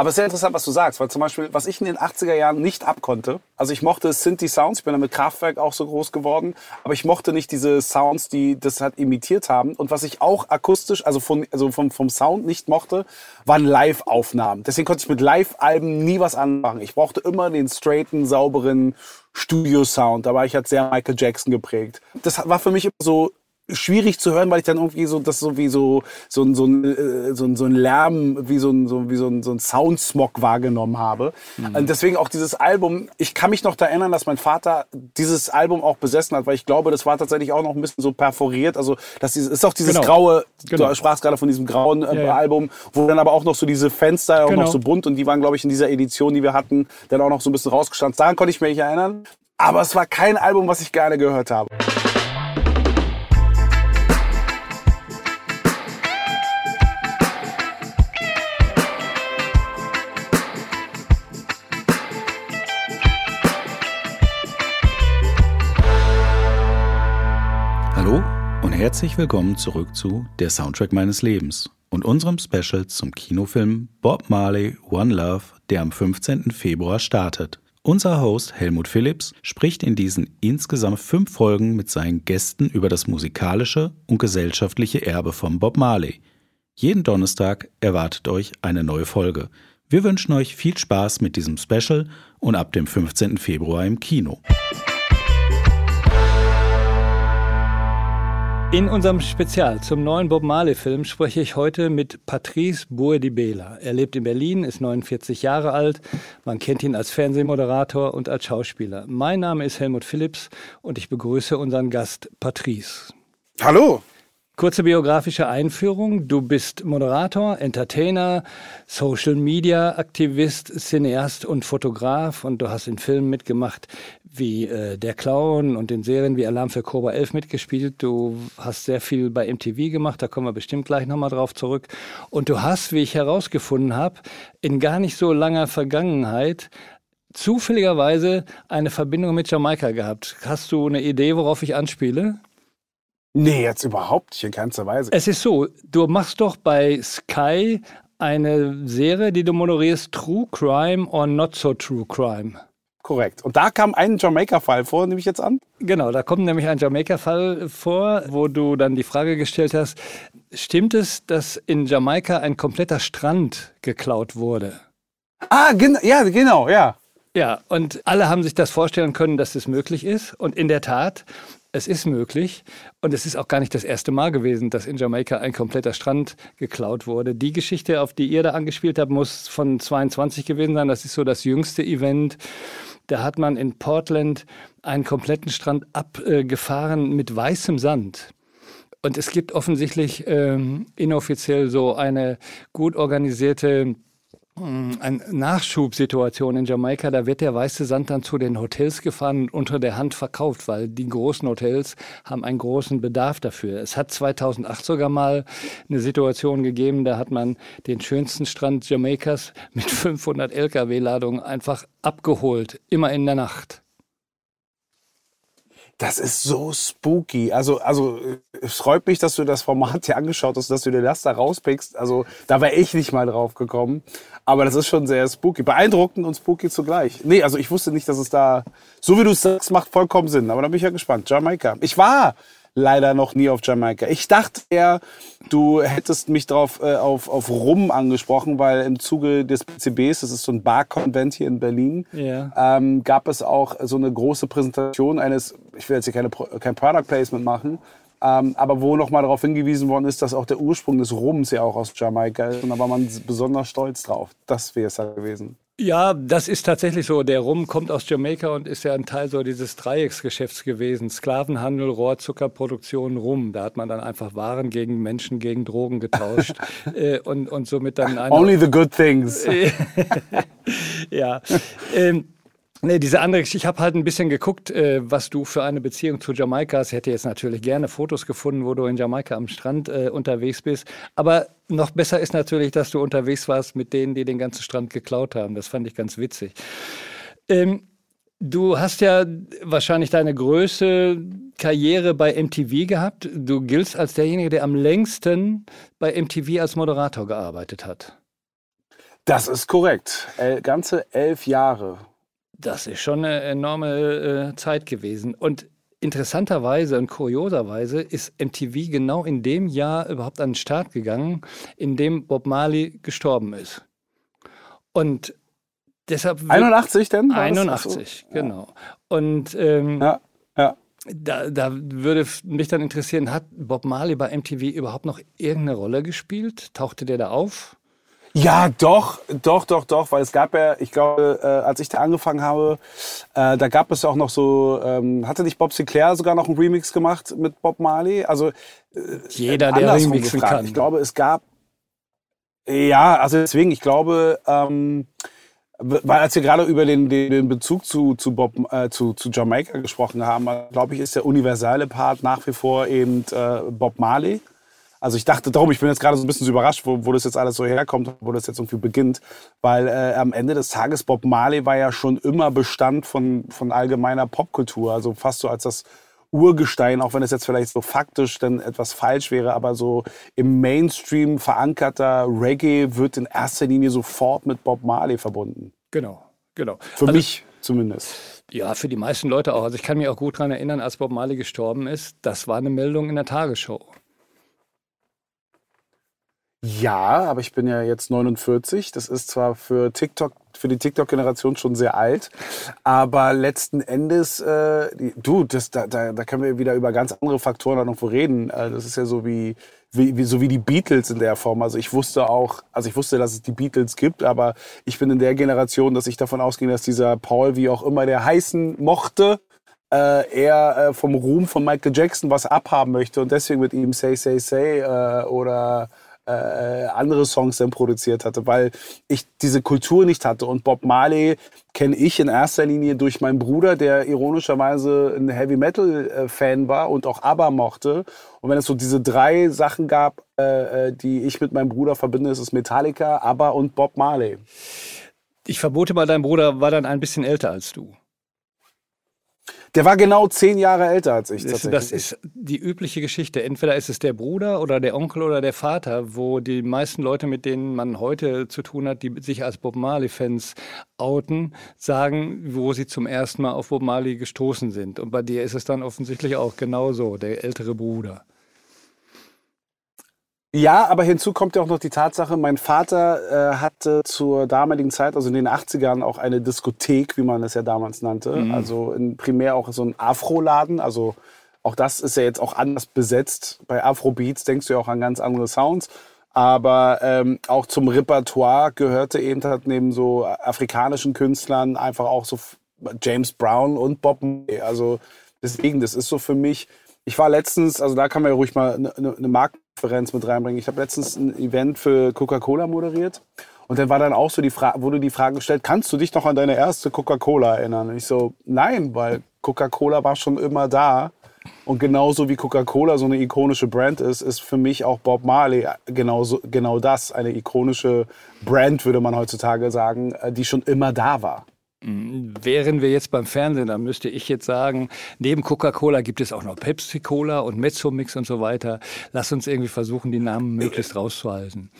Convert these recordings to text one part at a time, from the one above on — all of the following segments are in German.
Aber es ist sehr interessant, was du sagst, weil zum Beispiel, was ich in den 80er Jahren nicht abkonnte, also ich mochte Synthi-Sounds, ich bin dann mit Kraftwerk auch so groß geworden, aber ich mochte nicht diese Sounds, die das halt imitiert haben. Und was ich auch akustisch, also, von, also vom, vom Sound nicht mochte, waren Live-Aufnahmen. Deswegen konnte ich mit Live-Alben nie was anmachen. Ich brauchte immer den straighten, sauberen Studio-Sound. Da war ich halt sehr Michael Jackson geprägt. Das war für mich immer so schwierig zu hören, weil ich dann irgendwie so das so wie so so ein so ein äh, so ein, so ein Lärm wie so ein so wie so ein, so ein Soundsmog wahrgenommen habe. Mhm. Deswegen auch dieses Album. Ich kann mich noch da erinnern, dass mein Vater dieses Album auch besessen hat, weil ich glaube, das war tatsächlich auch noch ein bisschen so perforiert. Also das ist auch dieses genau. graue. Genau. Du sprachst gerade von diesem grauen äh, ja, ja. Album, wo dann aber auch noch so diese Fenster auch genau. noch so bunt und die waren glaube ich in dieser Edition, die wir hatten, dann auch noch so ein bisschen rausgestanden. Daran konnte ich mich erinnern. Aber es war kein Album, was ich gerne gehört habe. Herzlich willkommen zurück zu Der Soundtrack meines Lebens und unserem Special zum Kinofilm Bob Marley One Love, der am 15. Februar startet. Unser Host Helmut Phillips spricht in diesen insgesamt fünf Folgen mit seinen Gästen über das musikalische und gesellschaftliche Erbe von Bob Marley. Jeden Donnerstag erwartet euch eine neue Folge. Wir wünschen euch viel Spaß mit diesem Special und ab dem 15. Februar im Kino. In unserem Spezial zum neuen Bob Marley-Film spreche ich heute mit Patrice Boerdibela. Er lebt in Berlin, ist 49 Jahre alt. Man kennt ihn als Fernsehmoderator und als Schauspieler. Mein Name ist Helmut Phillips und ich begrüße unseren Gast Patrice. Hallo. Kurze biografische Einführung. Du bist Moderator, Entertainer, Social Media Aktivist, Cineast und Fotograf und du hast in Filmen mitgemacht wie äh, Der Clown und in Serien wie Alarm für Cobra 11 mitgespielt. Du hast sehr viel bei MTV gemacht, da kommen wir bestimmt gleich nochmal drauf zurück. Und du hast, wie ich herausgefunden habe, in gar nicht so langer Vergangenheit zufälligerweise eine Verbindung mit Jamaika gehabt. Hast du eine Idee, worauf ich anspiele? Nee, jetzt überhaupt nicht in keinster Weise. Es ist so, du machst doch bei Sky eine Serie, die du moderierst, True Crime or Not So True Crime. Korrekt. Und da kam ein Jamaika-Fall vor, nehme ich jetzt an? Genau, da kommt nämlich ein Jamaika-Fall vor, wo du dann die Frage gestellt hast, stimmt es, dass in Jamaika ein kompletter Strand geklaut wurde? Ah, gen ja, genau, ja. Ja, und alle haben sich das vorstellen können, dass das möglich ist. Und in der Tat, es ist möglich und es ist auch gar nicht das erste Mal gewesen, dass in Jamaika ein kompletter Strand geklaut wurde. Die Geschichte, auf die ihr da angespielt habt, muss von 22 gewesen sein. Das ist so das jüngste Event. Da hat man in Portland einen kompletten Strand abgefahren mit weißem Sand. Und es gibt offensichtlich ähm, inoffiziell so eine gut organisierte eine Nachschubsituation in Jamaika, da wird der weiße Sand dann zu den Hotels gefahren und unter der Hand verkauft, weil die großen Hotels haben einen großen Bedarf dafür. Es hat 2008 sogar mal eine Situation gegeben, da hat man den schönsten Strand Jamaikas mit 500 Lkw-Ladungen einfach abgeholt, immer in der Nacht. Das ist so spooky. Also, also es freut mich, dass du das Format hier angeschaut hast, dass du dir das da rauspickst. Also da wäre ich nicht mal drauf gekommen. Aber das ist schon sehr spooky. Beeindruckend und spooky zugleich. Nee, also ich wusste nicht, dass es da, so wie du es sagst, macht vollkommen Sinn. Aber da bin ich ja gespannt. Jamaika. Ich war leider noch nie auf Jamaika. Ich dachte eher, du hättest mich drauf, äh, auf, auf Rum angesprochen, weil im Zuge des PCBs, das ist so ein Bar-Convent hier in Berlin, yeah. ähm, gab es auch so eine große Präsentation eines, ich will jetzt hier keine, kein Product Placement machen, ähm, aber wo nochmal darauf hingewiesen worden ist, dass auch der Ursprung des Rums ja auch aus Jamaika ist. Und da war man besonders stolz drauf. Das wäre es ja gewesen. Ja, das ist tatsächlich so. Der Rum kommt aus Jamaika und ist ja ein Teil so dieses Dreiecksgeschäfts gewesen. Sklavenhandel, Rohrzuckerproduktion, Rum. Da hat man dann einfach Waren gegen Menschen, gegen Drogen getauscht. äh, und, und somit dann Only the good things. ja. Ähm, Nee, diese andere Geschichte. Ich habe halt ein bisschen geguckt, äh, was du für eine Beziehung zu Jamaika hast. Ich hätte jetzt natürlich gerne Fotos gefunden, wo du in Jamaika am Strand äh, unterwegs bist. Aber noch besser ist natürlich, dass du unterwegs warst mit denen, die den ganzen Strand geklaut haben. Das fand ich ganz witzig. Ähm, du hast ja wahrscheinlich deine größte Karriere bei MTV gehabt. Du giltst als derjenige, der am längsten bei MTV als Moderator gearbeitet hat. Das ist korrekt. El ganze elf Jahre. Das ist schon eine enorme äh, Zeit gewesen. Und interessanterweise und kurioserweise ist MTV genau in dem Jahr überhaupt an den Start gegangen, in dem Bob Marley gestorben ist. Und deshalb. 81 denn? 81, so? genau. Und ähm, ja, ja. Da, da, würde mich dann interessieren, hat Bob Marley bei MTV überhaupt noch irgendeine Rolle gespielt? Tauchte der da auf? Ja, doch, doch, doch, doch, weil es gab ja, ich glaube, äh, als ich da angefangen habe, äh, da gab es ja auch noch so, ähm, hatte nicht Bob Sinclair sogar noch einen Remix gemacht mit Bob Marley? Also äh, jeder, der remixen kann. Ich glaube, es gab, ja, also deswegen, ich glaube, ähm, weil als wir gerade über den, den, den Bezug zu, zu, Bob, äh, zu, zu Jamaika gesprochen haben, glaube ich, ist der universelle Part nach wie vor eben äh, Bob Marley. Also ich dachte darum, ich bin jetzt gerade so ein bisschen so überrascht, wo, wo das jetzt alles so herkommt, wo das jetzt irgendwie beginnt. Weil äh, am Ende des Tages Bob Marley war ja schon immer Bestand von, von allgemeiner Popkultur. Also fast so als das Urgestein, auch wenn es jetzt vielleicht so faktisch dann etwas falsch wäre, aber so im Mainstream verankerter Reggae wird in erster Linie sofort mit Bob Marley verbunden. Genau, genau. Für also, mich zumindest. Ja, für die meisten Leute auch. Also ich kann mich auch gut daran erinnern, als Bob Marley gestorben ist, das war eine Meldung in der Tagesschau. Ja, aber ich bin ja jetzt 49. Das ist zwar für TikTok, für die TikTok-Generation schon sehr alt, aber letzten Endes, äh, du, das, da, da, da können wir wieder über ganz andere Faktoren noch reden. Äh, das ist ja so wie, wie, wie, so wie die Beatles in der Form. Also ich wusste auch, also ich wusste, dass es die Beatles gibt, aber ich bin in der Generation, dass ich davon ausging, dass dieser Paul, wie auch immer der heißen mochte, äh, er äh, vom Ruhm von Michael Jackson was abhaben möchte und deswegen mit ihm Say Say Say äh, oder äh, andere Songs dann produziert hatte, weil ich diese Kultur nicht hatte. Und Bob Marley kenne ich in erster Linie durch meinen Bruder, der ironischerweise ein Heavy Metal äh, war und auch ABBA mochte. Und wenn es so diese drei Sachen gab, äh, äh, die ich mit meinem Bruder verbinde, ist es Metallica, ABBA und Bob Marley. Ich vermute mal, dein Bruder war dann ein bisschen älter als du. Der war genau zehn Jahre älter als ich. Das, das ist die übliche Geschichte. Entweder ist es der Bruder oder der Onkel oder der Vater, wo die meisten Leute, mit denen man heute zu tun hat, die sich als Bob Marley-Fans outen, sagen, wo sie zum ersten Mal auf Bob Marley gestoßen sind. Und bei dir ist es dann offensichtlich auch genauso, der ältere Bruder. Ja, aber hinzu kommt ja auch noch die Tatsache, mein Vater äh, hatte zur damaligen Zeit, also in den 80ern, auch eine Diskothek, wie man es ja damals nannte. Mhm. Also in, primär auch so ein Afro-Laden. Also auch das ist ja jetzt auch anders besetzt. Bei Afrobeats denkst du ja auch an ganz andere Sounds. Aber ähm, auch zum Repertoire gehörte eben halt neben so afrikanischen Künstlern einfach auch so James Brown und Bob. Also deswegen, das ist so für mich ich war letztens, also da kann man ja ruhig mal eine, eine Marktreferenz mit reinbringen. Ich habe letztens ein Event für Coca-Cola moderiert. Und dann war dann auch so die Frage, wurde die Frage gestellt, kannst du dich noch an deine erste Coca-Cola erinnern? Und ich so, nein, weil Coca-Cola war schon immer da. Und genauso wie Coca-Cola so eine ikonische Brand ist, ist für mich auch Bob Marley genauso, genau das. Eine ikonische Brand, würde man heutzutage sagen, äh, die schon immer da war. Wären wir jetzt beim Fernsehen, dann müsste ich jetzt sagen, neben Coca-Cola gibt es auch noch Pepsi-Cola und Mezzomix und so weiter. Lass uns irgendwie versuchen, die Namen möglichst rauszuhalten.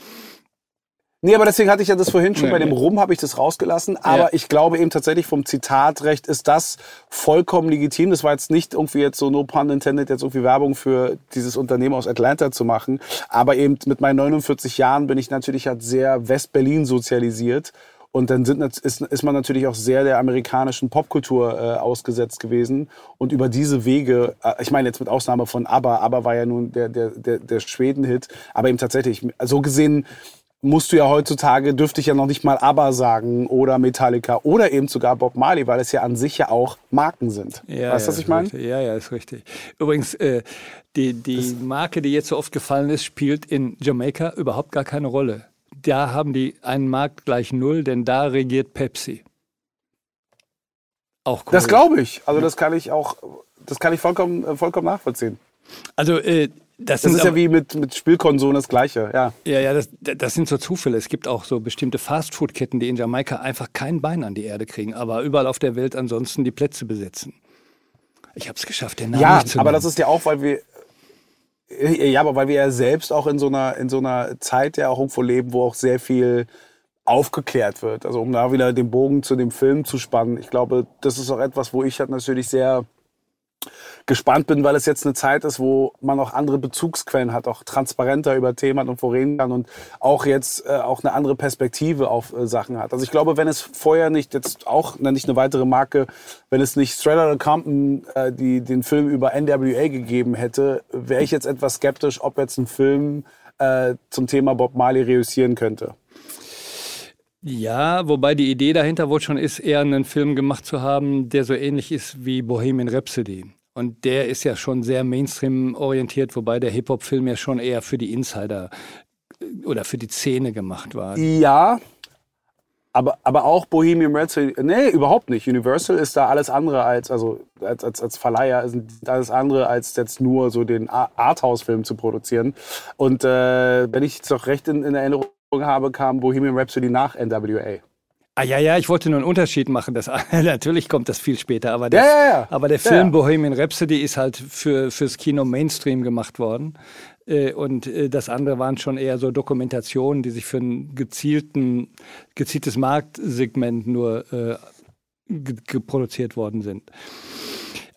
Nee, aber deswegen hatte ich ja das vorhin schon, ja, bei dem Rum habe ich das rausgelassen. Aber ja. ich glaube eben tatsächlich vom Zitatrecht ist das vollkommen legitim. Das war jetzt nicht irgendwie jetzt so no pun intended, jetzt irgendwie Werbung für dieses Unternehmen aus Atlanta zu machen. Aber eben mit meinen 49 Jahren bin ich natürlich halt sehr West-Berlin sozialisiert. Und dann sind, ist, ist man natürlich auch sehr der amerikanischen Popkultur äh, ausgesetzt gewesen. Und über diese Wege, äh, ich meine jetzt mit Ausnahme von ABBA, ABBA war ja nun der, der, der, der Schweden-Hit, aber eben tatsächlich, so gesehen musst du ja heutzutage, dürfte ich ja noch nicht mal ABBA sagen oder Metallica oder eben sogar Bob Marley, weil es ja an sich ja auch Marken sind. Ja, weißt du, ja, was ich meine? Ja, ja, ist richtig. Übrigens, äh, die, die Marke, die jetzt so oft gefallen ist, spielt in Jamaika überhaupt gar keine Rolle da haben die einen Markt gleich null, denn da regiert Pepsi. Auch cool. Das glaube ich. Also das kann ich auch, das kann ich vollkommen, äh, vollkommen nachvollziehen. Also äh, das, das ist ja wie mit, mit Spielkonsolen das Gleiche, ja. Ja, ja, das, das sind so Zufälle. Es gibt auch so bestimmte Fastfood-Ketten, die in Jamaika einfach kein Bein an die Erde kriegen, aber überall auf der Welt ansonsten die Plätze besetzen. Ich habe es geschafft, den Namen ja, zu Ja, aber das ist ja auch, weil wir, ja, aber weil wir ja selbst auch in so einer, in so einer Zeit ja auch irgendwo leben, wo auch sehr viel aufgeklärt wird. Also um da wieder den Bogen zu dem Film zu spannen. Ich glaube, das ist auch etwas, wo ich halt natürlich sehr gespannt bin, weil es jetzt eine Zeit ist, wo man auch andere Bezugsquellen hat, auch transparenter über Themen und vorreden kann und auch jetzt äh, auch eine andere Perspektive auf äh, Sachen hat. Also ich glaube, wenn es vorher nicht jetzt auch nenne ich eine weitere Marke, wenn es nicht Outta Compton äh, die den Film über NWA gegeben hätte, wäre ich jetzt etwas skeptisch, ob jetzt ein Film äh, zum Thema Bob Marley reüssieren könnte. Ja, wobei die Idee dahinter wohl schon ist, eher einen Film gemacht zu haben, der so ähnlich ist wie Bohemian Rhapsody. Und der ist ja schon sehr Mainstream orientiert, wobei der Hip-Hop-Film ja schon eher für die Insider äh, oder für die Szene gemacht war. Ja, aber, aber auch Bohemian Rhapsody, nee, überhaupt nicht. Universal ist da alles andere als, also als, als, als Verleiher, ist alles andere als jetzt nur so den Arthouse-Film zu produzieren. Und äh, wenn ich es doch recht in, in Erinnerung habe, kam Bohemian Rhapsody nach NWA. Ah ja, ja, ich wollte nur einen Unterschied machen. Das, natürlich kommt das viel später, aber der, ja, ja, ja. Aber der Film Bohemian Rhapsody ist halt für, fürs Kino Mainstream gemacht worden. Äh, und äh, das andere waren schon eher so Dokumentationen, die sich für ein gezielten, gezieltes Marktsegment nur äh, produziert worden sind.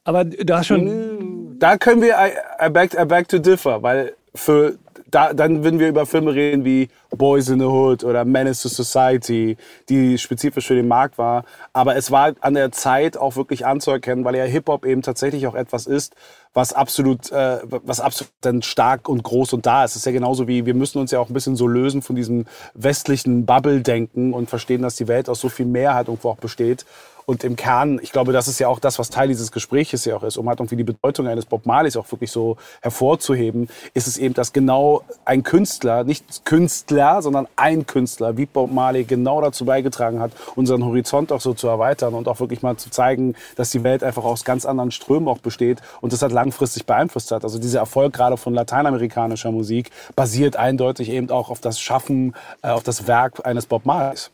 Aber du hast schon. Da können wir I, I, beg, I beg to differ, weil für da, dann würden wir über Filme reden wie Boys in the Hood oder Menace to Society, die spezifisch für den Markt war. Aber es war an der Zeit auch wirklich anzuerkennen, weil ja Hip-Hop eben tatsächlich auch etwas ist, was absolut, äh, was absolut dann stark und groß und da ist. Es ist ja genauso wie, wir müssen uns ja auch ein bisschen so lösen von diesem westlichen Bubble-Denken und verstehen, dass die Welt aus so viel mehr halt irgendwo auch besteht. Und im Kern, ich glaube, das ist ja auch das, was Teil dieses Gespräches ja auch ist, um halt irgendwie die Bedeutung eines Bob Marleys auch wirklich so hervorzuheben, ist es eben, dass genau ein Künstler, nicht Künstler, sondern ein Künstler wie Bob Marley genau dazu beigetragen hat, unseren Horizont auch so zu erweitern und auch wirklich mal zu zeigen, dass die Welt einfach aus ganz anderen Strömen auch besteht und das hat langfristig beeinflusst hat. Also dieser Erfolg gerade von lateinamerikanischer Musik basiert eindeutig eben auch auf das Schaffen, äh, auf das Werk eines Bob Marleys.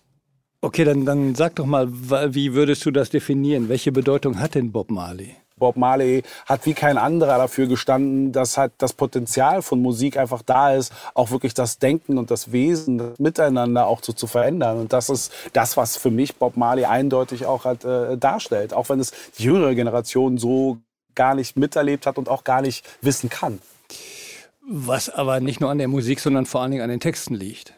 Okay, dann, dann sag doch mal, wie würdest du das definieren? Welche Bedeutung hat denn Bob Marley? Bob Marley hat wie kein anderer dafür gestanden, dass halt das Potenzial von Musik einfach da ist, auch wirklich das Denken und das Wesen das Miteinander auch so zu verändern. Und das ist das, was für mich Bob Marley eindeutig auch halt, äh, darstellt. Auch wenn es die jüngere Generation so gar nicht miterlebt hat und auch gar nicht wissen kann. Was aber nicht nur an der Musik, sondern vor allen Dingen an den Texten liegt.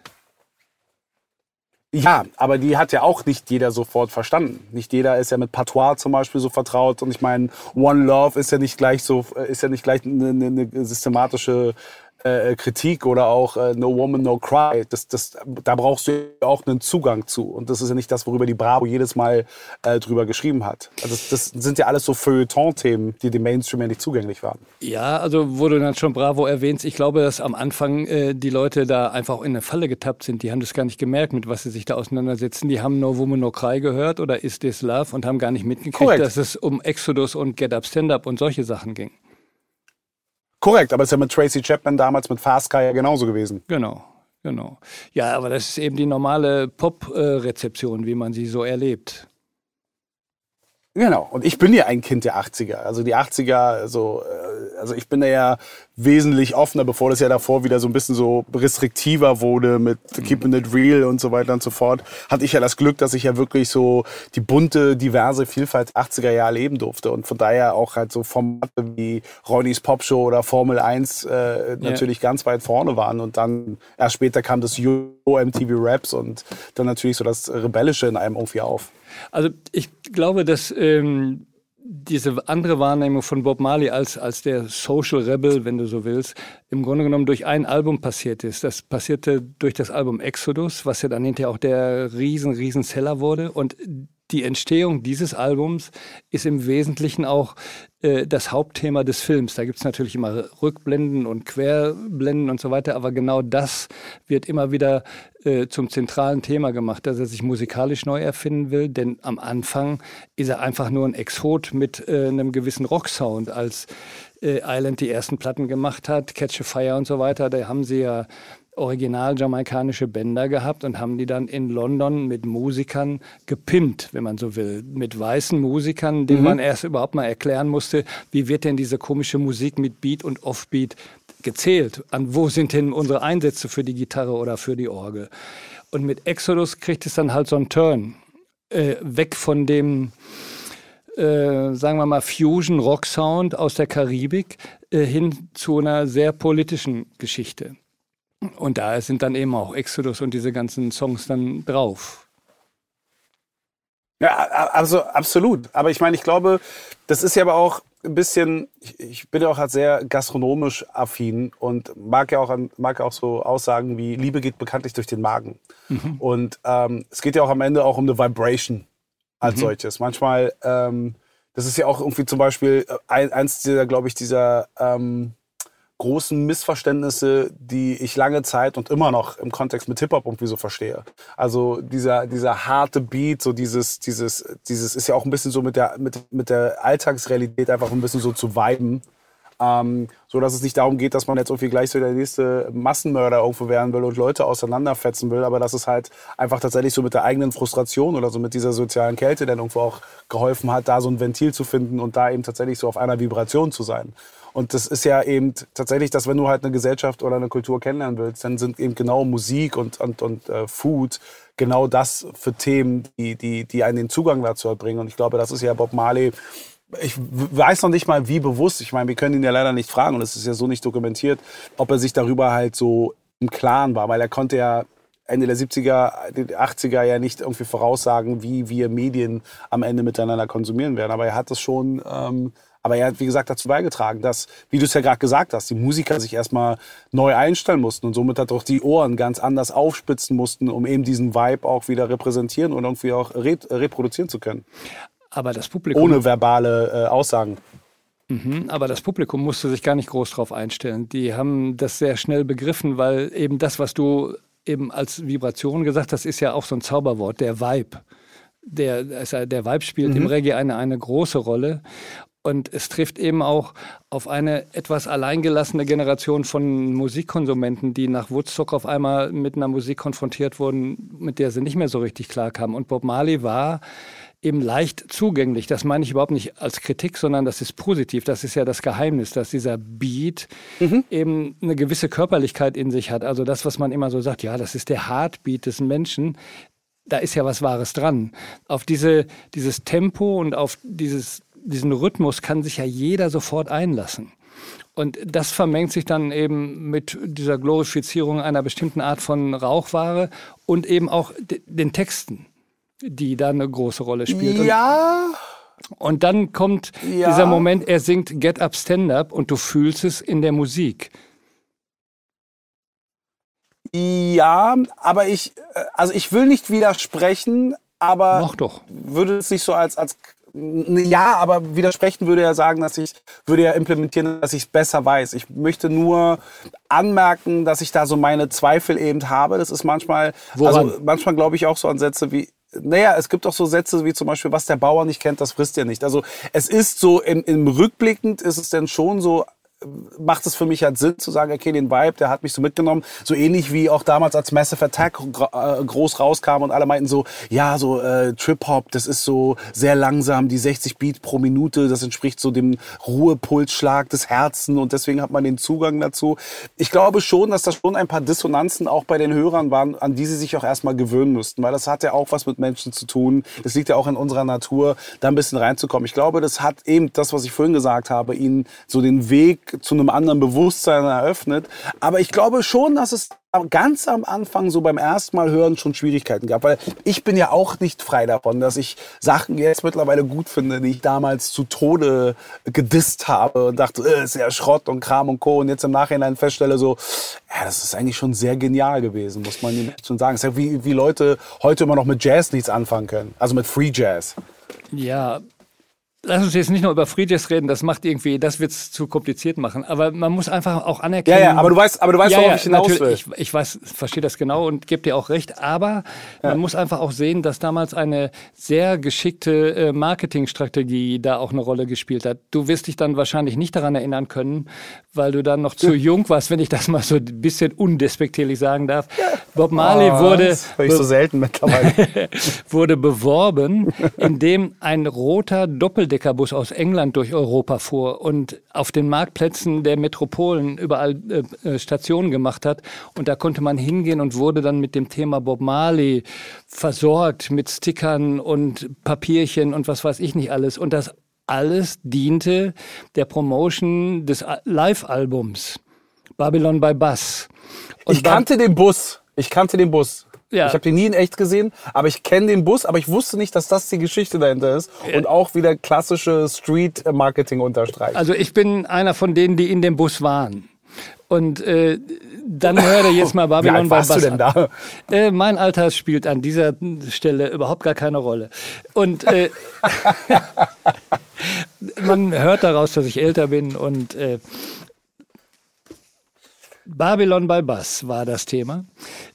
Ja, aber die hat ja auch nicht jeder sofort verstanden. Nicht jeder ist ja mit Patois zum Beispiel so vertraut. Und ich meine, One Love ist ja nicht gleich so, äh, ist ja nicht gleich eine, eine systematische äh, Kritik oder auch äh, No Woman, No Cry. Das, das, da brauchst du auch einen Zugang zu. Und das ist ja nicht das, worüber die Bravo jedes Mal äh, drüber geschrieben hat. Also das, das sind ja alles so Feuilleton-Themen, die dem Mainstream ja nicht zugänglich waren. Ja, also wo du dann schon Bravo erwähnst, ich glaube, dass am Anfang äh, die Leute da einfach in eine Falle getappt sind. Die haben das gar nicht gemerkt, mit was sie sich da auseinandersetzen. Die haben No Woman, No Cry gehört oder Is This Love und haben gar nicht mitgekriegt, Korrekt. dass es um Exodus und Get Up, Stand Up und solche Sachen ging. Korrekt, aber es ist ja mit Tracy Chapman damals mit Fast Car ja genauso gewesen. Genau, genau. Ja, aber das ist eben die normale Pop-Rezeption, wie man sie so erlebt. Genau. Und ich bin ja ein Kind der 80er. Also die 80er, so, äh, also ich bin da ja wesentlich offener, bevor das ja davor wieder so ein bisschen so restriktiver wurde mit Keeping It Real und so weiter und so fort, hatte ich ja das Glück, dass ich ja wirklich so die bunte, diverse Vielfalt 80er Jahre leben durfte und von daher auch halt so Formate wie Ronnys Popshow oder Formel 1 äh, natürlich yeah. ganz weit vorne waren und dann erst später kam das Yo MTV Raps und dann natürlich so das Rebellische in einem irgendwie auf. Also ich glaube, dass ähm, diese andere Wahrnehmung von Bob Marley als, als der Social Rebel, wenn du so willst, im Grunde genommen durch ein Album passiert ist. Das passierte durch das Album Exodus, was ja dann hinterher auch der riesen, riesen Seller wurde. Und die Entstehung dieses Albums ist im Wesentlichen auch äh, das Hauptthema des Films. Da gibt es natürlich immer Rückblenden und Querblenden und so weiter, aber genau das wird immer wieder äh, zum zentralen Thema gemacht, dass er sich musikalisch neu erfinden will, denn am Anfang ist er einfach nur ein Exot mit äh, einem gewissen Rocksound, als äh, Island die ersten Platten gemacht hat, Catch a Fire und so weiter, da haben sie ja original jamaikanische Bänder gehabt und haben die dann in London mit Musikern gepimpt, wenn man so will. Mit weißen Musikern, denen mhm. man erst überhaupt mal erklären musste, wie wird denn diese komische Musik mit Beat und Offbeat gezählt? An wo sind denn unsere Einsätze für die Gitarre oder für die Orgel? Und mit Exodus kriegt es dann halt so einen Turn. Äh, weg von dem, äh, sagen wir mal, Fusion-Rock-Sound aus der Karibik äh, hin zu einer sehr politischen Geschichte. Und da sind dann eben auch Exodus und diese ganzen Songs dann drauf. Ja, also absolut. Aber ich meine, ich glaube, das ist ja aber auch ein bisschen, ich, ich bin ja auch halt sehr gastronomisch affin und mag ja auch, mag ja auch so Aussagen wie Liebe geht bekanntlich durch den Magen. Mhm. Und ähm, es geht ja auch am Ende auch um eine Vibration als mhm. solches. Manchmal, ähm, das ist ja auch irgendwie zum Beispiel äh, eins dieser, glaube ich, dieser ähm, großen Missverständnisse, die ich lange Zeit und immer noch im Kontext mit Hip-Hop irgendwie so verstehe. Also dieser, dieser harte Beat, so dieses, dieses, dieses ist ja auch ein bisschen so mit der, mit, mit der Alltagsrealität einfach ein bisschen so zu viben. Ähm, so dass es nicht darum geht, dass man jetzt irgendwie gleich so der nächste Massenmörder irgendwo werden will und Leute auseinanderfetzen will, aber dass es halt einfach tatsächlich so mit der eigenen Frustration oder so mit dieser sozialen Kälte dann irgendwo auch geholfen hat, da so ein Ventil zu finden und da eben tatsächlich so auf einer Vibration zu sein. Und das ist ja eben tatsächlich, dass wenn du halt eine Gesellschaft oder eine Kultur kennenlernen willst, dann sind eben genau Musik und, und, und äh, Food genau das für Themen, die, die, die einen den Zugang dazu erbringen. Und ich glaube, das ist ja Bob Marley ich weiß noch nicht mal, wie bewusst. Ich meine, wir können ihn ja leider nicht fragen und es ist ja so nicht dokumentiert, ob er sich darüber halt so im Klaren war, weil er konnte ja Ende der 70er, 80er ja nicht irgendwie voraussagen, wie wir Medien am Ende miteinander konsumieren werden. Aber er hat das schon ähm, aber er hat, wie gesagt, dazu beigetragen, dass, wie du es ja gerade gesagt hast, die Musiker sich erstmal neu einstellen mussten und somit hat auch die Ohren ganz anders aufspitzen mussten, um eben diesen Vibe auch wieder repräsentieren und irgendwie auch re reproduzieren zu können. Aber das Publikum. Ohne verbale äh, Aussagen. Mhm, aber das Publikum musste sich gar nicht groß drauf einstellen. Die haben das sehr schnell begriffen, weil eben das, was du eben als Vibration gesagt hast, ist ja auch so ein Zauberwort, der Vibe. Der, der Vibe spielt mhm. im Reggae eine, eine große Rolle. Und es trifft eben auch auf eine etwas alleingelassene Generation von Musikkonsumenten, die nach Woodstock auf einmal mit einer Musik konfrontiert wurden, mit der sie nicht mehr so richtig klarkamen. Und Bob Marley war eben leicht zugänglich. Das meine ich überhaupt nicht als Kritik, sondern das ist positiv. Das ist ja das Geheimnis, dass dieser Beat mhm. eben eine gewisse Körperlichkeit in sich hat. Also das, was man immer so sagt, ja, das ist der Heartbeat des Menschen. Da ist ja was Wahres dran. Auf diese, dieses Tempo und auf dieses diesen Rhythmus kann sich ja jeder sofort einlassen. Und das vermengt sich dann eben mit dieser Glorifizierung einer bestimmten Art von Rauchware und eben auch den Texten, die da eine große Rolle spielen. Ja. Und dann kommt ja. dieser Moment, er singt Get Up, Stand Up und du fühlst es in der Musik. Ja, aber ich, äh, also ich will nicht widersprechen, aber Noch doch. würde es nicht so als, als ja, aber widersprechen würde ja sagen, dass ich, würde ja implementieren, dass ich es besser weiß. Ich möchte nur anmerken, dass ich da so meine Zweifel eben habe. Das ist manchmal, Woran? also manchmal glaube ich auch so an Sätze wie, naja, es gibt auch so Sätze wie zum Beispiel, was der Bauer nicht kennt, das frisst er nicht. Also es ist so, im, im Rückblickend ist es denn schon so macht es für mich halt Sinn zu sagen, okay, den Vibe, der hat mich so mitgenommen. So ähnlich wie auch damals als Massive Attack äh, groß rauskam und alle meinten so, ja, so äh, Trip-Hop, das ist so sehr langsam, die 60 Beat pro Minute, das entspricht so dem Ruhepulsschlag des Herzen und deswegen hat man den Zugang dazu. Ich glaube schon, dass da schon ein paar Dissonanzen auch bei den Hörern waren, an die sie sich auch erstmal gewöhnen müssten, weil das hat ja auch was mit Menschen zu tun. Das liegt ja auch in unserer Natur, da ein bisschen reinzukommen. Ich glaube, das hat eben das, was ich vorhin gesagt habe, ihnen so den Weg zu einem anderen Bewusstsein eröffnet. Aber ich glaube schon, dass es ganz am Anfang so beim ersten Mal hören schon Schwierigkeiten gab, weil ich bin ja auch nicht frei davon, dass ich Sachen jetzt mittlerweile gut finde, die ich damals zu Tode gedisst habe und dachte, äh, ist ja Schrott und Kram und Co. Und jetzt im Nachhinein feststelle so, ja, das ist eigentlich schon sehr genial gewesen, muss man schon sagen. Es ist ja wie, wie Leute heute immer noch mit Jazz nichts anfangen können, also mit Free Jazz. Ja, Lass uns jetzt nicht nur über Friedrichs reden, das macht irgendwie, das wird es zu kompliziert machen. Aber man muss einfach auch anerkennen. Ja, ja, aber du weißt, aber du weißt, ja, worauf ja, ich hinaus will. Ich, ich weiß, verstehe das genau und gebe dir auch recht. Aber ja. man muss einfach auch sehen, dass damals eine sehr geschickte äh, Marketingstrategie da auch eine Rolle gespielt hat. Du wirst dich dann wahrscheinlich nicht daran erinnern können, weil du dann noch zu jung warst, wenn ich das mal so ein bisschen undespektierlich sagen darf. Bob Marley oh, wurde, ich so selten mittlerweile. wurde beworben, indem ein roter Doppel Doppeldeckerbus aus England durch Europa fuhr und auf den Marktplätzen der Metropolen überall äh, äh, Stationen gemacht hat. Und da konnte man hingehen und wurde dann mit dem Thema Bob Marley versorgt mit Stickern und Papierchen und was weiß ich nicht alles. Und das alles diente der Promotion des Live-Albums Babylon by Bus. Und ich kannte den Bus. Ich kannte den Bus. Ja. Ich habe den nie in echt gesehen, aber ich kenne den Bus, aber ich wusste nicht, dass das die Geschichte dahinter ist und auch wieder klassische Street-Marketing unterstreicht. Also ich bin einer von denen, die in dem Bus waren. Und äh, dann höre jetzt mal Babylon Wie warst du denn da? Äh, mein Alter spielt an dieser Stelle überhaupt gar keine Rolle. Und äh, man hört daraus, dass ich älter bin und äh, Babylon by Bass war das Thema.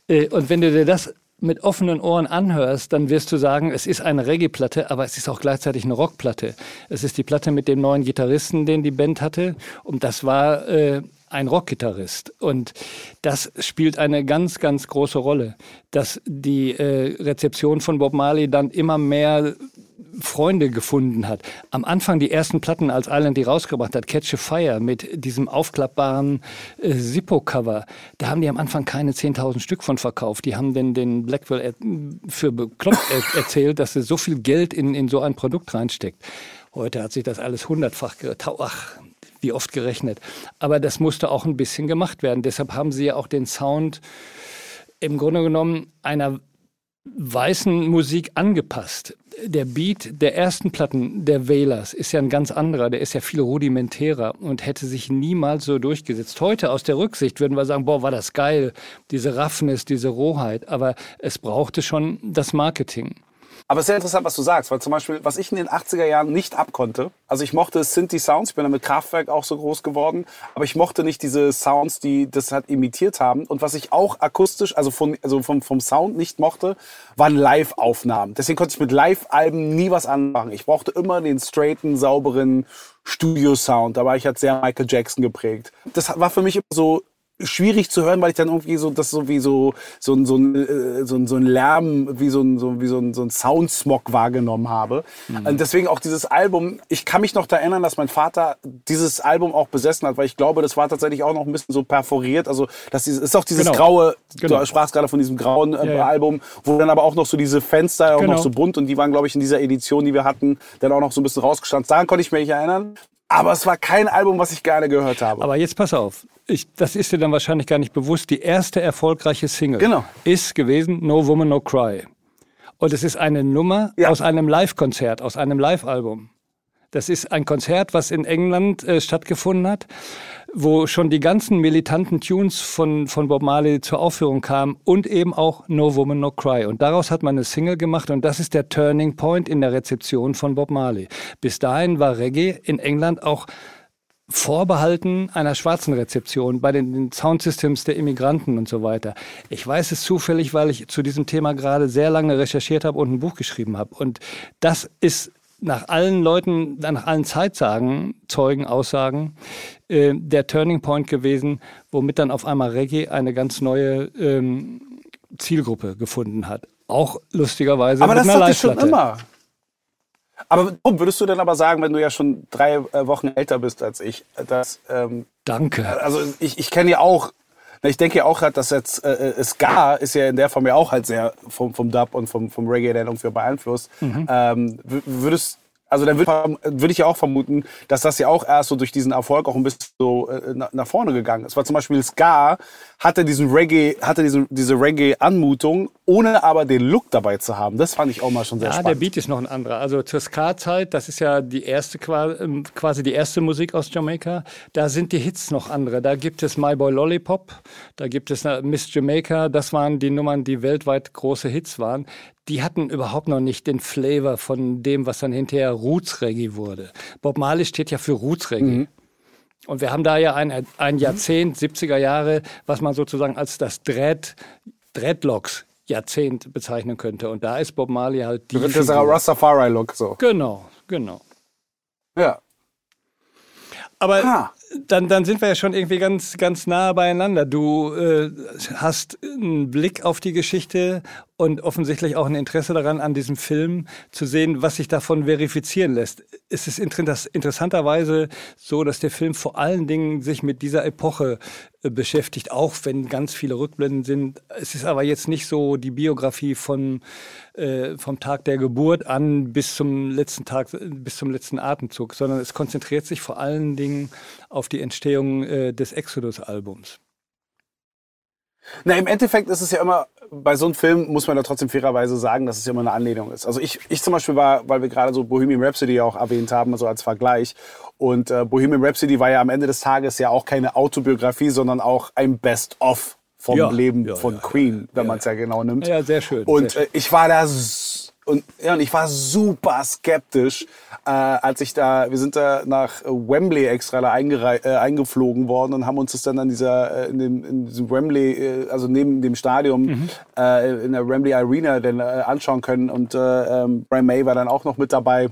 Äh, und wenn du dir das mit offenen Ohren anhörst, dann wirst du sagen, es ist eine Reggae-Platte, aber es ist auch gleichzeitig eine Rockplatte. Es ist die Platte mit dem neuen Gitarristen, den die Band hatte. Und das war äh, ein Rockgitarrist. Und das spielt eine ganz, ganz große Rolle, dass die äh, Rezeption von Bob Marley dann immer mehr Freunde gefunden hat. Am Anfang die ersten Platten, als Island die rausgebracht hat, Catch a Fire mit diesem aufklappbaren äh, Zippo-Cover, da haben die am Anfang keine 10.000 Stück von verkauft. Die haben den, den Blackwell er, für bekloppt er, erzählt, dass er so viel Geld in, in so ein Produkt reinsteckt. Heute hat sich das alles hundertfach, ach, wie oft gerechnet. Aber das musste auch ein bisschen gemacht werden. Deshalb haben sie ja auch den Sound im Grunde genommen einer weißen Musik angepasst. Der Beat der ersten Platten der Wailers ist ja ein ganz anderer, der ist ja viel rudimentärer und hätte sich niemals so durchgesetzt. Heute aus der Rücksicht würden wir sagen, boah, war das geil, diese Raffness, diese Rohheit, aber es brauchte schon das Marketing. Aber es ist sehr interessant, was du sagst, weil zum Beispiel, was ich in den 80er Jahren nicht abkonnte, also ich mochte Synthi-Sounds, ich bin dann mit Kraftwerk auch so groß geworden, aber ich mochte nicht diese Sounds, die das halt imitiert haben. Und was ich auch akustisch, also, von, also vom, vom Sound nicht mochte, waren Live-Aufnahmen. Deswegen konnte ich mit Live-Alben nie was anmachen. Ich brauchte immer den straighten, sauberen Studio-Sound. Da war ich halt sehr Michael Jackson geprägt. Das war für mich immer so schwierig zu hören, weil ich dann irgendwie so das so wie so so ein so ein äh, so ein, so ein Lärm wie so ein so wie so ein, so ein Soundsmog wahrgenommen habe. Mhm. Und deswegen auch dieses Album. Ich kann mich noch da erinnern, dass mein Vater dieses Album auch besessen hat, weil ich glaube, das war tatsächlich auch noch ein bisschen so perforiert. Also das ist auch dieses genau. graue. Genau. Du sprachst gerade von diesem grauen äh, ja, ja. Album, wo dann aber auch noch so diese Fenster auch genau. noch so bunt und die waren glaube ich in dieser Edition, die wir hatten, dann auch noch so ein bisschen rausgestanden. Daran konnte ich mich erinnern. Aber es war kein Album, was ich gerne gehört habe. Aber jetzt pass auf. Ich, das ist dir dann wahrscheinlich gar nicht bewusst. Die erste erfolgreiche Single genau. ist gewesen No Woman No Cry. Und es ist eine Nummer ja. aus einem Live-Konzert, aus einem Live-Album. Das ist ein Konzert, was in England äh, stattgefunden hat, wo schon die ganzen militanten Tunes von, von Bob Marley zur Aufführung kamen und eben auch No Woman No Cry. Und daraus hat man eine Single gemacht und das ist der Turning Point in der Rezeption von Bob Marley. Bis dahin war Reggae in England auch vorbehalten einer schwarzen Rezeption bei den Soundsystems der Immigranten und so weiter. Ich weiß es zufällig, weil ich zu diesem Thema gerade sehr lange recherchiert habe und ein Buch geschrieben habe. Und das ist nach allen Leuten, nach allen Zeitsagen, Zeugen, Aussagen, äh, der Turning Point gewesen, womit dann auf einmal Reggae eine ganz neue ähm, Zielgruppe gefunden hat. Auch lustigerweise aber das live schon immer. Aber würdest du denn aber sagen, wenn du ja schon drei äh, Wochen älter bist als ich, dass... Ähm, Danke. Also ich, ich kenne ja auch ich denke ja auch halt, dass jetzt äh, äh, Ska ist ja in der Form ja auch halt sehr vom, vom Dub und vom, vom Reggae dann irgendwie beeinflusst. Mhm. Ähm, würdest also dann würde würd ich ja auch vermuten, dass das ja auch erst so durch diesen Erfolg auch ein bisschen so äh, nach vorne gegangen ist. Weil zum Beispiel Ska hatte diesen Reggae, hatte diese, diese Reggae-Anmutung, ohne aber den Look dabei zu haben. Das fand ich auch mal schon sehr ja, spannend. Ja, der Beat ist noch ein anderer. Also zur Ska-Zeit, das ist ja die erste, ähm, quasi die erste Musik aus Jamaika. Da sind die Hits noch andere. Da gibt es My Boy Lollipop, da gibt es äh, Miss Jamaica. Das waren die Nummern, die weltweit große Hits waren die hatten überhaupt noch nicht den Flavor von dem, was dann hinterher Roots Reggae wurde. Bob Marley steht ja für Roots Reggae. Mhm. Und wir haben da ja ein, ein Jahrzehnt, 70er Jahre, was man sozusagen als das Dread, Dreadlocks Jahrzehnt bezeichnen könnte. Und da ist Bob Marley halt die. Das ist ein Rastafari-Look so. Genau, genau. Ja. Aber dann, dann sind wir ja schon irgendwie ganz, ganz nah beieinander. Du äh, hast einen Blick auf die Geschichte und offensichtlich auch ein Interesse daran, an diesem Film zu sehen, was sich davon verifizieren lässt. Es ist interessanterweise so, dass der Film vor allen Dingen sich mit dieser Epoche beschäftigt, auch wenn ganz viele Rückblenden sind. Es ist aber jetzt nicht so die Biografie von, äh, vom Tag der Geburt an bis zum letzten Tag, bis zum letzten Atemzug, sondern es konzentriert sich vor allen Dingen auf die Entstehung äh, des Exodus-Albums. Na, im Endeffekt ist es ja immer, bei so einem Film muss man da trotzdem fairerweise sagen, dass es ja immer eine Anlehnung ist. Also ich, ich zum Beispiel war, weil wir gerade so Bohemian Rhapsody auch erwähnt haben, so also als Vergleich. Und äh, Bohemian Rhapsody war ja am Ende des Tages ja auch keine Autobiografie, sondern auch ein Best-of vom ja, Leben ja, von ja, Queen, wenn man es ja genau nimmt. Ja, sehr schön. Und sehr schön. Äh, ich war da und, ja, und ich war super skeptisch, äh, als ich da, wir sind da nach Wembley extra da äh, eingeflogen worden und haben uns das dann an dieser, äh, in, dem, in diesem Wembley, äh, also neben dem Stadion, mhm. äh, in der Wembley Arena dann äh, anschauen können. Und äh, ähm, Brian May war dann auch noch mit dabei.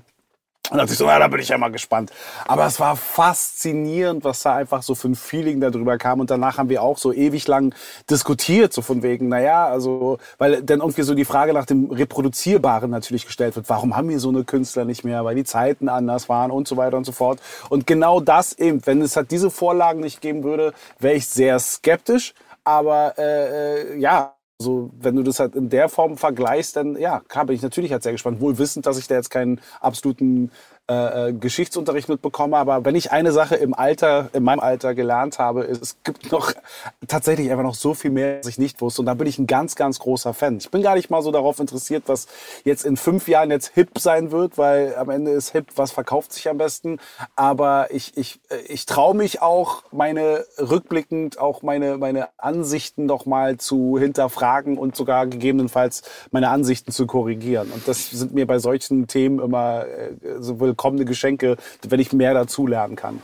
Und dachte ich so, ja, da bin ich ja mal gespannt. Aber es war faszinierend, was da einfach so für ein Feeling darüber kam. Und danach haben wir auch so ewig lang diskutiert, so von wegen, naja, also, weil dann irgendwie so die Frage nach dem Reproduzierbaren natürlich gestellt wird. Warum haben wir so eine Künstler nicht mehr? Weil die Zeiten anders waren und so weiter und so fort. Und genau das eben, wenn es halt diese Vorlagen nicht geben würde, wäre ich sehr skeptisch. Aber äh, äh ja, also wenn du das halt in der Form vergleichst, dann ja, klar bin ich natürlich halt sehr gespannt. Wohl wissend, dass ich da jetzt keinen absoluten äh, äh, Geschichtsunterricht mitbekomme. Aber wenn ich eine Sache im Alter, in meinem Alter gelernt habe, ist, es gibt noch tatsächlich einfach noch so viel mehr, was ich nicht wusste. Und da bin ich ein ganz, ganz großer Fan. Ich bin gar nicht mal so darauf interessiert, was jetzt in fünf Jahren jetzt hip sein wird, weil am Ende ist hip, was verkauft sich am besten. Aber ich, ich, ich traue mich auch, meine rückblickend auch meine, meine Ansichten noch mal zu hinterfragen und sogar gegebenenfalls meine Ansichten zu korrigieren. Und das sind mir bei solchen Themen immer äh, willkommene Geschenke, wenn ich mehr dazulernen kann.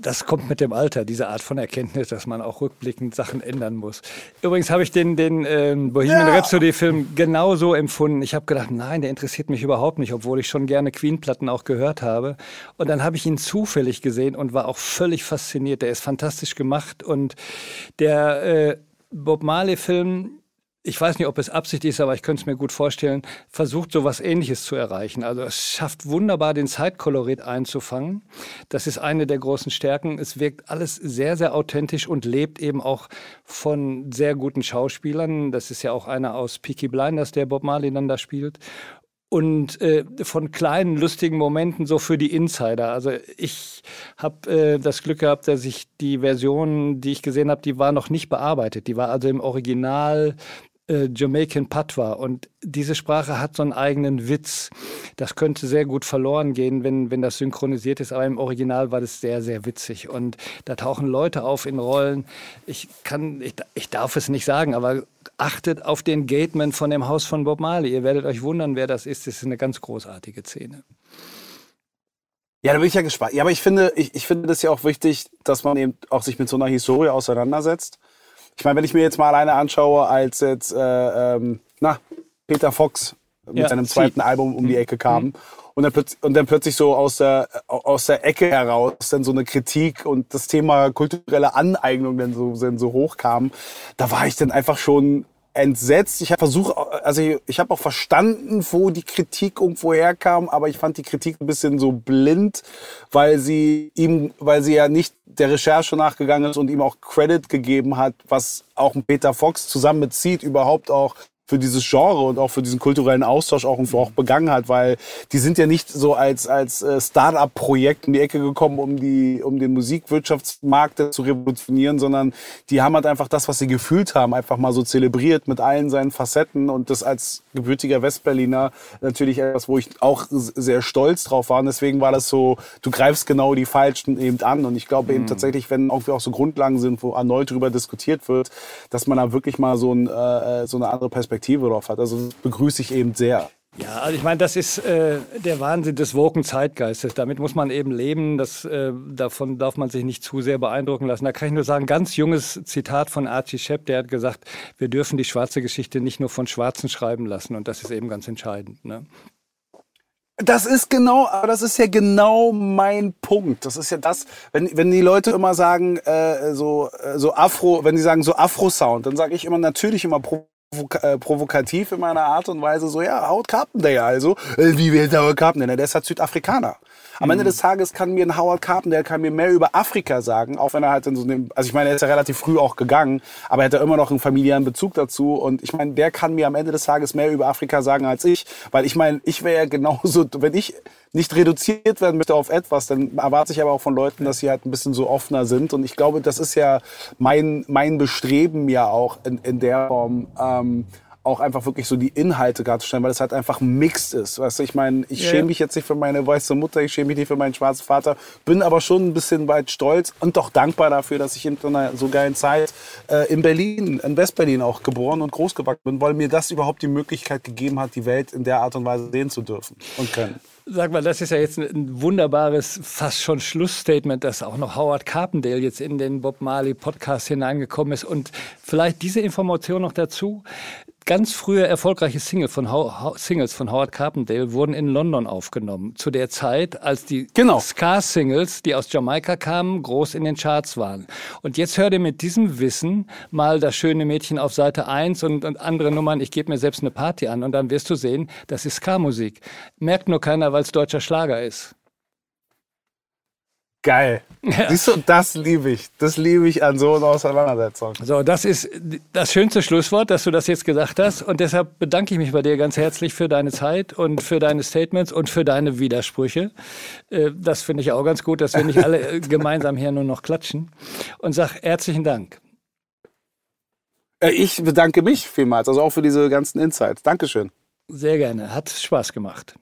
Das kommt mit dem Alter, diese Art von Erkenntnis, dass man auch rückblickend Sachen ändern muss. Übrigens habe ich den, den ähm, Bohemian ja. Rhapsody-Film genauso empfunden. Ich habe gedacht, nein, der interessiert mich überhaupt nicht, obwohl ich schon gerne Queen-Platten auch gehört habe. Und dann habe ich ihn zufällig gesehen und war auch völlig fasziniert. Der ist fantastisch gemacht und der äh, Bob Marley-Film ich weiß nicht, ob es Absicht ist, aber ich könnte es mir gut vorstellen, versucht so was Ähnliches zu erreichen. Also es schafft wunderbar, den Zeitkolorit einzufangen. Das ist eine der großen Stärken. Es wirkt alles sehr, sehr authentisch und lebt eben auch von sehr guten Schauspielern. Das ist ja auch einer aus Peaky Blinders, der Bob Marley dann da spielt und äh, von kleinen lustigen Momenten so für die Insider. Also ich habe äh, das Glück gehabt, dass ich die Version, die ich gesehen habe, die war noch nicht bearbeitet. Die war also im Original äh, Jamaican Patois. Und diese Sprache hat so einen eigenen Witz. Das könnte sehr gut verloren gehen, wenn, wenn das synchronisiert ist. Aber im Original war das sehr, sehr witzig. Und da tauchen Leute auf in Rollen. Ich kann, ich, ich darf es nicht sagen, aber achtet auf den Gateman von dem Haus von Bob Marley. Ihr werdet euch wundern, wer das ist. Das ist eine ganz großartige Szene. Ja, da bin ich ja gespannt. Ja, aber ich finde, ich, ich finde das ja auch wichtig, dass man eben auch sich mit so einer Historie auseinandersetzt. Ich meine, wenn ich mir jetzt mal alleine anschaue, als jetzt äh, ähm, na, Peter Fox mit ja, seinem zweiten sie. Album um die Ecke kam mhm. und, dann und dann plötzlich so aus der, aus der Ecke heraus dann so eine Kritik und das Thema kulturelle Aneignung dann so, dann so hochkam, da war ich dann einfach schon entsetzt. Ich habe versucht, also ich, ich habe auch verstanden, wo die Kritik irgendwo herkam, aber ich fand die Kritik ein bisschen so blind, weil sie ihm, weil sie ja nicht der Recherche nachgegangen ist und ihm auch Credit gegeben hat, was auch Peter Fox zusammen mit Seed überhaupt auch für dieses Genre und auch für diesen kulturellen Austausch auch, auch begangen hat, weil die sind ja nicht so als, als äh, Start-up-Projekt in die Ecke gekommen, um, die, um den Musikwirtschaftsmarkt zu revolutionieren, sondern die haben halt einfach das, was sie gefühlt haben, einfach mal so zelebriert mit allen seinen Facetten und das als gebürtiger Westberliner natürlich etwas, wo ich auch sehr stolz drauf war. Und deswegen war das so, du greifst genau die Falschen eben an. Und ich glaube eben mhm. tatsächlich, wenn irgendwie auch so Grundlagen sind, wo erneut darüber diskutiert wird, dass man da wirklich mal so, ein, äh, so eine andere Perspektive Perspektive drauf hat. Also das begrüße ich eben sehr. Ja, also ich meine, das ist äh, der Wahnsinn des woken Zeitgeistes. Damit muss man eben leben. Das, äh, davon darf man sich nicht zu sehr beeindrucken lassen. Da kann ich nur sagen, ganz junges Zitat von Archie Shepp, der hat gesagt, wir dürfen die schwarze Geschichte nicht nur von Schwarzen schreiben lassen. Und das ist eben ganz entscheidend. Ne? Das ist genau, aber das ist ja genau mein Punkt. Das ist ja das, wenn, wenn die Leute immer sagen, äh, so, äh, so Afro, wenn die sagen so Afro-Sound, dann sage ich immer natürlich immer provokativ in meiner Art und Weise so, ja, Howard Carpendale also. Äh, wie wird Howard Carpendale? Der ist halt Südafrikaner. Am Ende mhm. des Tages kann mir ein Howard Carpendale kann mir mehr über Afrika sagen, auch wenn er halt in so einem, also ich meine, er ist ja relativ früh auch gegangen, aber er hat ja immer noch einen familiären Bezug dazu und ich meine, der kann mir am Ende des Tages mehr über Afrika sagen als ich, weil ich meine, ich wäre ja genauso, wenn ich nicht reduziert werden möchte auf etwas, dann erwarte ich aber auch von Leuten, dass sie halt ein bisschen so offener sind. Und ich glaube, das ist ja mein, mein Bestreben ja auch in, in der Form, ähm, auch einfach wirklich so die Inhalte darzustellen, weil es halt einfach mixed ist. Weißt du, ich meine, ich ja. schäme mich jetzt nicht für meine weiße Mutter, ich schäme mich nicht für meinen schwarzen Vater, bin aber schon ein bisschen weit stolz und doch dankbar dafür, dass ich in einer so geilen Zeit äh, in Berlin, in Westberlin auch geboren und groß gewachsen bin, weil mir das überhaupt die Möglichkeit gegeben hat, die Welt in der Art und Weise sehen zu dürfen und können. Sag mal, das ist ja jetzt ein wunderbares, fast schon Schlussstatement, dass auch noch Howard Carpendale jetzt in den Bob Marley Podcast hineingekommen ist. Und vielleicht diese Information noch dazu ganz frühe erfolgreiche Single von Singles von Howard Carpendale wurden in London aufgenommen. Zu der Zeit, als die genau. Ska-Singles, die aus Jamaika kamen, groß in den Charts waren. Und jetzt hör dir mit diesem Wissen mal das schöne Mädchen auf Seite 1 und, und andere Nummern, ich gebe mir selbst eine Party an und dann wirst du sehen, das ist Ska-Musik. Merkt nur keiner, weil es deutscher Schlager ist. Geil. Ja. Siehst du, das liebe ich. Das liebe ich an so einer Auseinandersetzung. So, das ist das schönste Schlusswort, dass du das jetzt gesagt hast. Und deshalb bedanke ich mich bei dir ganz herzlich für deine Zeit und für deine Statements und für deine Widersprüche. Äh, das finde ich auch ganz gut, dass wir nicht alle gemeinsam hier nur noch klatschen. Und sag herzlichen Dank. Äh, ich bedanke mich vielmals, also auch für diese ganzen Insights. Dankeschön. Sehr gerne. Hat Spaß gemacht.